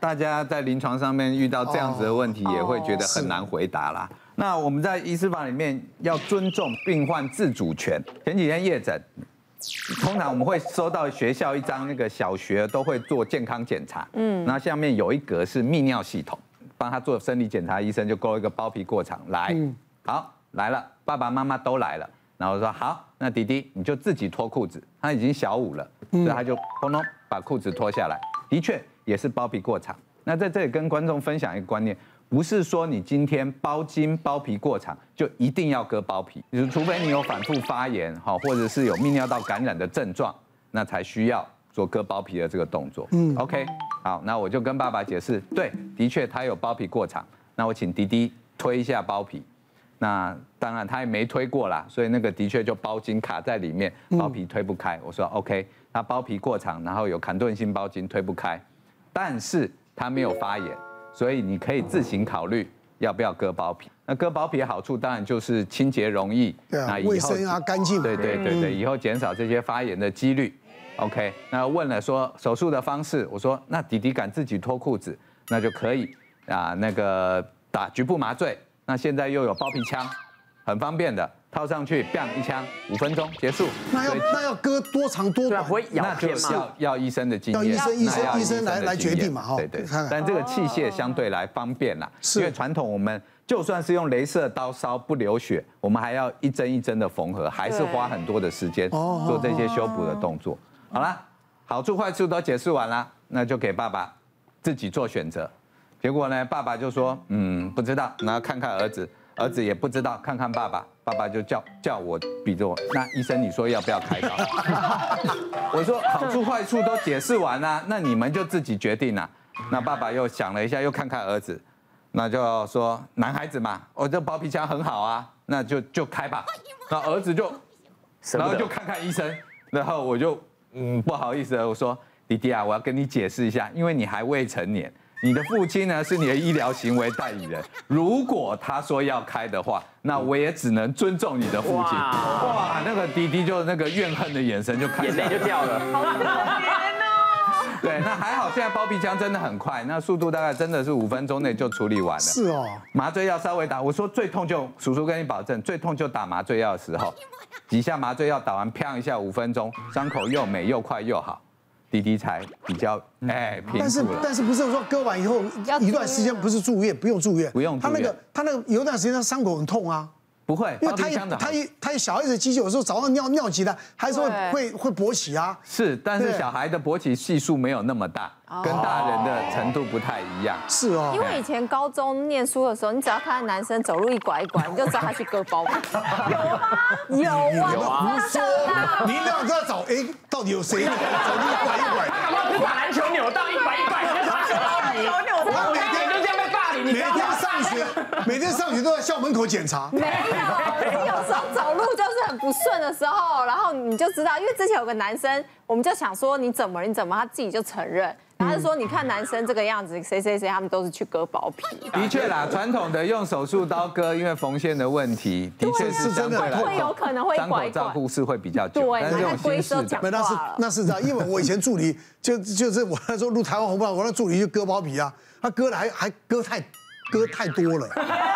大家在临床上面遇到这样子的问题，也会觉得很难回答啦。那我们在医师法里面要尊重病患自主权。前几天夜诊，通常我们会收到学校一张那个小学都会做健康检查，嗯，那下面有一格是泌尿系统，帮他做生理检查，医生就勾一个包皮过长来，好来了，爸爸妈妈都来了，然后说好，那弟弟你就自己脱裤子，他已经小五了，所以他就砰咚把裤子脱下来，的确也是包皮过长。那在这里跟观众分享一个观念。不是说你今天包茎包皮过长就一定要割包皮，就是除非你有反复发炎哈，或者是有泌尿道感染的症状，那才需要做割包皮的这个动作。嗯，OK，好，那我就跟爸爸解释，对，的确他有包皮过长，那我请滴滴推一下包皮，那当然他也没推过啦，所以那个的确就包茎卡在里面，包皮推不开。我说 OK，他包皮过长，然后有坎顿性包茎推不开，但是他没有发炎。所以你可以自行考虑要不要割包皮。那割包皮的好处当然就是清洁容易，对啊，卫生啊，干净。对对对对，以后减少这些发炎的几率。OK，那问了说手术的方式，我说那弟弟敢自己脱裤子，那就可以啊，那个打局部麻醉。那现在又有包皮枪，很方便的。套上去，bang 一枪，五分钟结束。那要那要割多长多短？那就是要要医生的经验，要医生医生医生来来决定嘛，哈。对对。但这个器械相对来方便啦，因为传统我们就算是用镭射刀烧不流血，我们还要一针一针的缝合，还是花很多的时间做这些修补的动作。好了，好处坏处都解释完了，那就给爸爸自己做选择。结果呢，爸爸就说，嗯，不知道，然后看看儿子。儿子也不知道，看看爸爸，爸爸就叫叫我比着我。那医生，你说要不要开刀？我说好处坏处都解释完了，那你们就自己决定了。那爸爸又想了一下，又看看儿子，那就说男孩子嘛，我这包皮枪很好啊，那就就开吧。那儿子就，然后就看看医生，然后我就嗯不好意思，我说弟弟啊，我要跟你解释一下，因为你还未成年。你的父亲呢，是你的医疗行为代理人，如果他说要开的话，那我也只能尊重你的父亲。哇，那个滴滴就那个怨恨的眼神就看，眼泪就掉了。好可怜哦。对，那还好，现在包皮枪真的很快，那速度大概真的是五分钟内就处理完了。是哦。麻醉药稍微打，我说最痛就叔叔跟你保证，最痛就打麻醉药的时候，几下麻醉药打完，啪一下五分钟，伤口又美又快又好。弟弟才比较哎，但是但是不是说割完以后一段时间不是住院，不用住院，不用住院。他那个他那个有段时间他伤口很痛啊。不会，因为他一他一他一小孩子机器有时候早上尿尿急的，还是会会会勃起啊。是，但是小孩的勃起系数没有那么大，跟大人的程度不太一样。是哦。因为以前高中念书的时候，你只要看到男生走路一拐一拐，你就知道他去割包皮。有吗？有啊。有啊。你一定要知找，哎，到底有谁走路一拐一拐？要是把篮球扭到一拐一拐，你就把篮球扭到。每天上学，每天上学都在校门口检查。没有。有时候走路就是很不顺的时候，然后你就知道，因为之前有个男生，我们就想说你怎么你怎么，他自己就承认，他就说你看男生这个样子，谁谁谁他们都是去割包皮。的确啦，传统的用手术刀割，因为缝线的问题，的确是真的会有可能会伤口照顾是会比较久。对，那规则讲话那是那是这样，因为我以前助理就就是我那时候录台湾红包，我那助理就割包皮啊，他割的还还割太割太多了。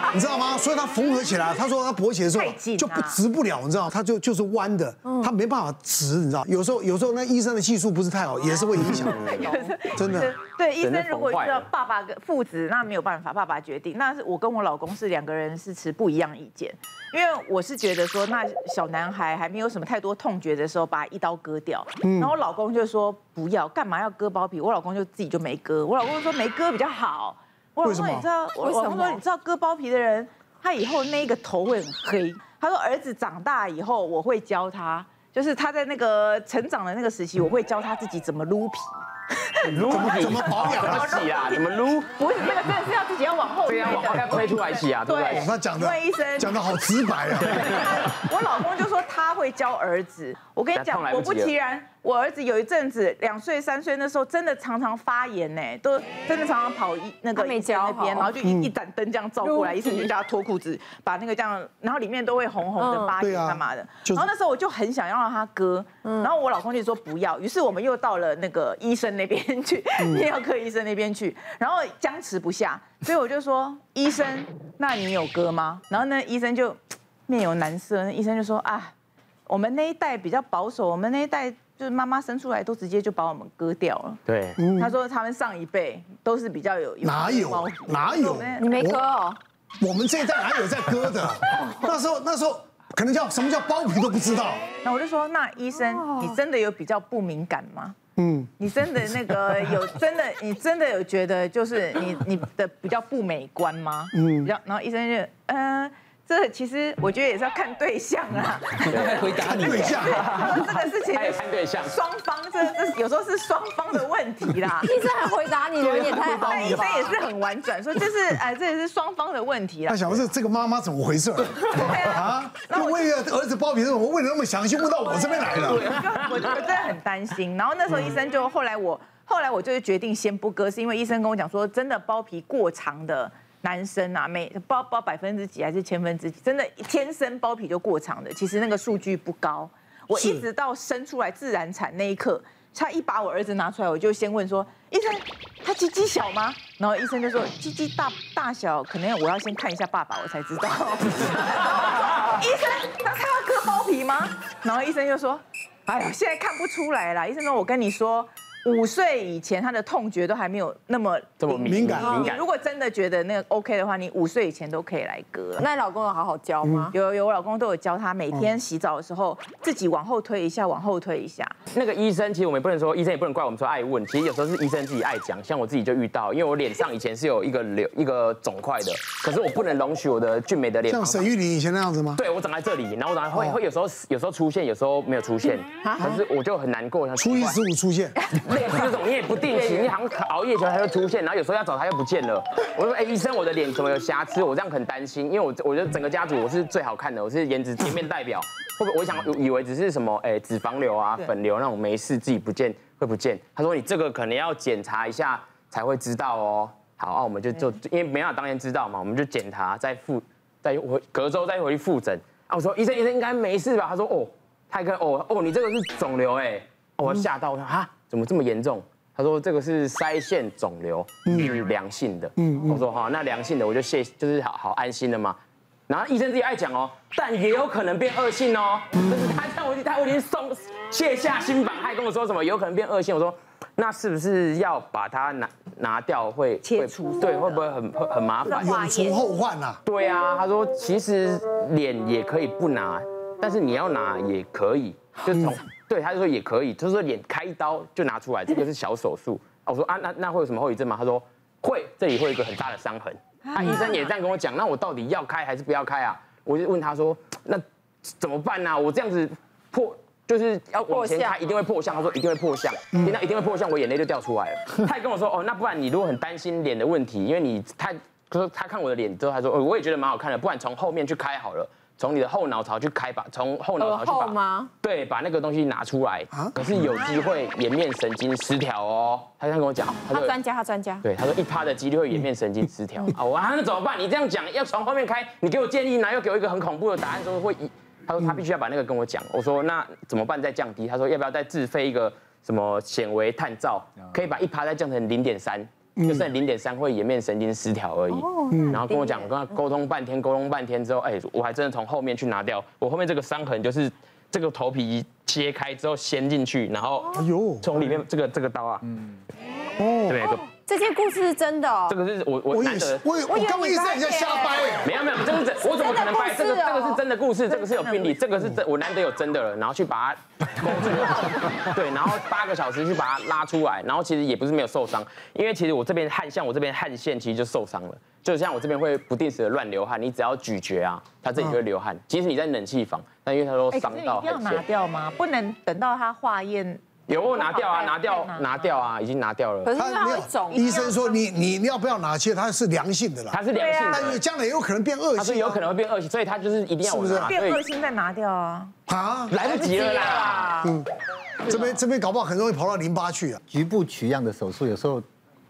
你知道吗？所以他缝合起来，他说他勃起的时候就不直不了，你知道，他就就是弯的，他没办法直，你知道。有时候有时候那医生的技术不是太好，也是会影响。真的。对，医生如果遇到爸爸跟父子，那没有办法，爸爸决定。那是我跟我老公是两个人是持不一样意见，因为我是觉得说，那小男孩还没有什么太多痛觉的时候，把一刀割掉。然后我老公就说不要，干嘛要割包皮？我老公就自己就没割。我老公说没割比较好。我老公说你知道，我老公说你知道割包皮的人，他以后那个头会很黑。他说儿子长大以后，我会教他，就是他在那个成长的那个时期，我会教他自己怎么撸皮。撸皮怎么保养？怎么洗啊？怎么撸？不是那个，真的是要自己要往后，对，要往后推出来洗啊，对不对？他讲的，医生讲的好直白啊。我老公就说他会教儿子。我跟你讲，果不其然。我儿子有一阵子两岁三岁那时候，真的常常发炎呢，都真的常常跑医那个医生那边，然后就一一盏灯这样照过来，医生就叫他脱裤子，把那个这样，然后里面都会红红的发炎干嘛的。然后那时候我就很想要让他割，然后我老公就说不要，于是我们又到了那个医生那边去，泌尿科医生那边去，然后僵持不下，所以我就说医生，那你有割吗？然后那医生就面有难色，那医生就说啊，我们那一代比较保守，我们那一代。就是妈妈生出来都直接就把我们割掉了。对，他说他们上一辈都是比较有哪有哪有你没割哦？我们这一代哪有在割的？那时候那时候可能叫什么叫包皮都不知道。那我就说，那医生你真的有比较不敏感吗？嗯，你真的那个有真的 你真的有觉得就是你你的比较不美观吗？嗯，然后然后医生就嗯。这其实我觉得也是要看对象啊，回答你对象，这个事情看对象，双方这这有时候是双方的问题啦。医生还回答你，人也太好了。医生也是很婉转，说就是哎，这也是双方的问题啦。他想说这个妈妈怎么回事？对啊，那为了儿子包皮，怎么问的那么详细，问到我这边来了？我我真的很担心。然后那时候医生就后来我后来我就是决定先不割，是因为医生跟我讲说，真的包皮过长的。男生啊，每包包百分之几还是千分之几，真的天生包皮就过长的，其实那个数据不高。我一直到生出来自然产那一刻，他一把我儿子拿出来，我就先问说：“医生，他鸡鸡小吗？”然后医生就说：“鸡鸡大大小，可能我要先看一下爸爸，我才知道。”医生，那他要割包皮吗？然后医生就说：“哎呀，现在看不出来啦。”医生说：“我跟你说。”五岁以前，他的痛觉都还没有那么这么敏感。敏感。如果真的觉得那个 OK 的话，你五岁以前都可以来割。那你老公有好好教吗？有有，我老公都有教他，每天洗澡的时候自己往后推一下，往后推一下。那个医生其实我们也不能说，医生也不能怪我们说爱问。其实有时候是医生自己爱讲。像我自己就遇到，因为我脸上以前是有一个瘤 一个肿块的，可是我不能容许我的俊美的脸。像沈玉琳以前那样子吗？对，我长在这里，然后长会会有时候有时候出现，有时候没有出现。可是我就很难过。初一十五出现，类似这种你也不。定期，你好像熬夜时候它会出现，然后有时候要找它又不见了。我说，哎，医生，我的脸怎么有瑕疵？我这样很担心，因为我我觉得整个家族我是最好看的，我是颜值全面代表。会不会我想以为只是什么，哎，脂肪瘤啊、粉瘤那种没事自己不见会不见？他说你这个可能要检查一下才会知道哦。好，那我们就就因为没办法当天知道嘛，我们就检查再复再回隔周再回去复诊。啊，我说医生医生应该没事吧？他说哦，他一看哦哦，你这个是肿瘤哎，我吓到我说啊，怎么这么严重？他说这个是腮腺肿瘤，是良性的。嗯，我说好，那良性的我就卸，就是好好安心了嘛。然后医生自己爱讲哦，但也有可能变恶性哦。就是他这样，我他我已经松卸下心防，他还跟我说什么有可能变恶性。我说那是不是要把它拿拿掉会切除？对，会不会很很麻烦？永除后患啊。对啊，他说其实脸也可以不拿，但是你要拿也可以，就从。对，他就说也可以，就是说脸开一刀就拿出来，这个是小手术。我说啊，那那会有什么后遗症吗？他说会，这里会有一个很大的伤痕。啊，医生也这样跟我讲，那我到底要开还是不要开啊？我就问他说，那怎么办呢？我这样子破，就是要往前开，一定会破相。他说一定会破相，那一定会破相，我眼泪就掉出来了。他也跟我说，哦，那不然你如果很担心脸的问题，因为你他他说他看我的脸之后，他说，哦，我也觉得蛮好看的，不然从后面去开好了。从你的后脑勺去开把，从后脑勺去把吗？对，把那个东西拿出来。可是有机会颜面神经失调哦。他这样跟我讲，他专家，他专家。对，他说一趴的几率会颜面神经失调。啊，我那怎么办？你这样讲要从后面开，你给我建议，然后又给我一个很恐怖的答案，说会一。他说他必须要把那个跟我讲。我说那怎么办？再降低？他说要不要再自费一个什么显微探照，可以把一趴再降成零点三。就剩零点三会颜面神经失调而已，然后跟我讲，跟他沟通半天，沟通半天之后，哎，我还真的从后面去拿掉，我后面这个伤痕就是这个头皮切开之后掀进去，然后从里面这个这个刀啊，这件故事是真的哦，这个是我我难得，我我刚刚一直在瞎掰，没有没有，这是真，我怎么可能掰？这个这个是真的故事，这个是有病例，这个是真，我难得有真的了，然后去把它勾住，对，然后八个小时去把它拉出来，然后其实也不是没有受伤，因为其实我这边汗，像我这边汗腺其实就受伤了，就像我这边会不定时的乱流汗，你只要咀嚼啊，它这里就会流汗，即使你在冷气房，但因为他说伤到，一定要拿掉吗？不能等到它化验。有我拿掉啊，拿掉拿掉啊，已经拿掉了。可是它会肿。医生说你你你要不要拿去？它是良性的啦。它是良性的，但是将来有可能变恶性。它是有可能会变恶性，所以它就是一定要我拿。变恶性再拿掉啊？啊，来不及了啦。嗯，这边这边搞不好很容易跑到淋巴去啊。局部取样的手术有时候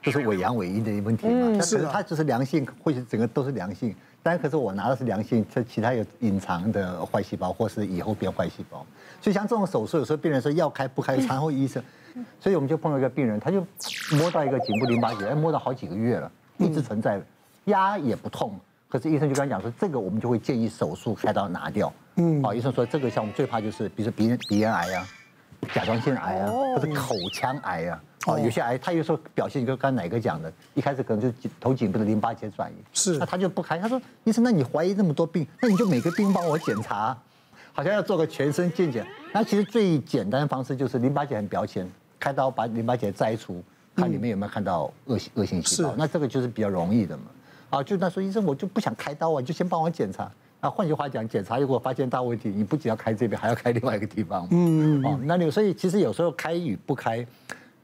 就是伪阳伪阴的问题嘛。是它就是良性，或许整个都是良性。但可是我拿的是良性，这其他有隐藏的坏细胞，或是以后变坏细胞。所以像这种手术，有时候病人说要开不开，产后医生，所以我们就碰到一个病人，他就摸到一个颈部淋巴结，哎，摸到好几个月了，一直存在，压也不痛。可是医生就跟他讲说，这个我们就会建议手术开刀拿掉。嗯，好，医生说这个像我们最怕就是，比如说鼻鼻咽癌啊，甲状腺癌啊，或者口腔癌啊。哦，有些癌，他有时候表现就刚哪个讲的，一开始可能就是头颈部的淋巴结转移，是，那他就不开，他说医生，那你怀疑那么多病，那你就每个病帮我检查，好像要做个全身健检。那其实最简单的方式就是淋巴结很表浅，开刀把淋巴结摘除，看里面有没有看到恶性恶性细胞，是那这个就是比较容易的嘛。啊，就那说医生，我就不想开刀啊，你就先帮我检查。那换句话讲，检查如果发现大问题，你不仅要开这边，还要开另外一个地方。嗯嗯。哦，那你所以其实有时候开与不开。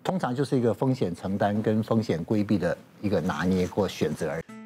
通常就是一个风险承担跟风险规避的一个拿捏或选择而已。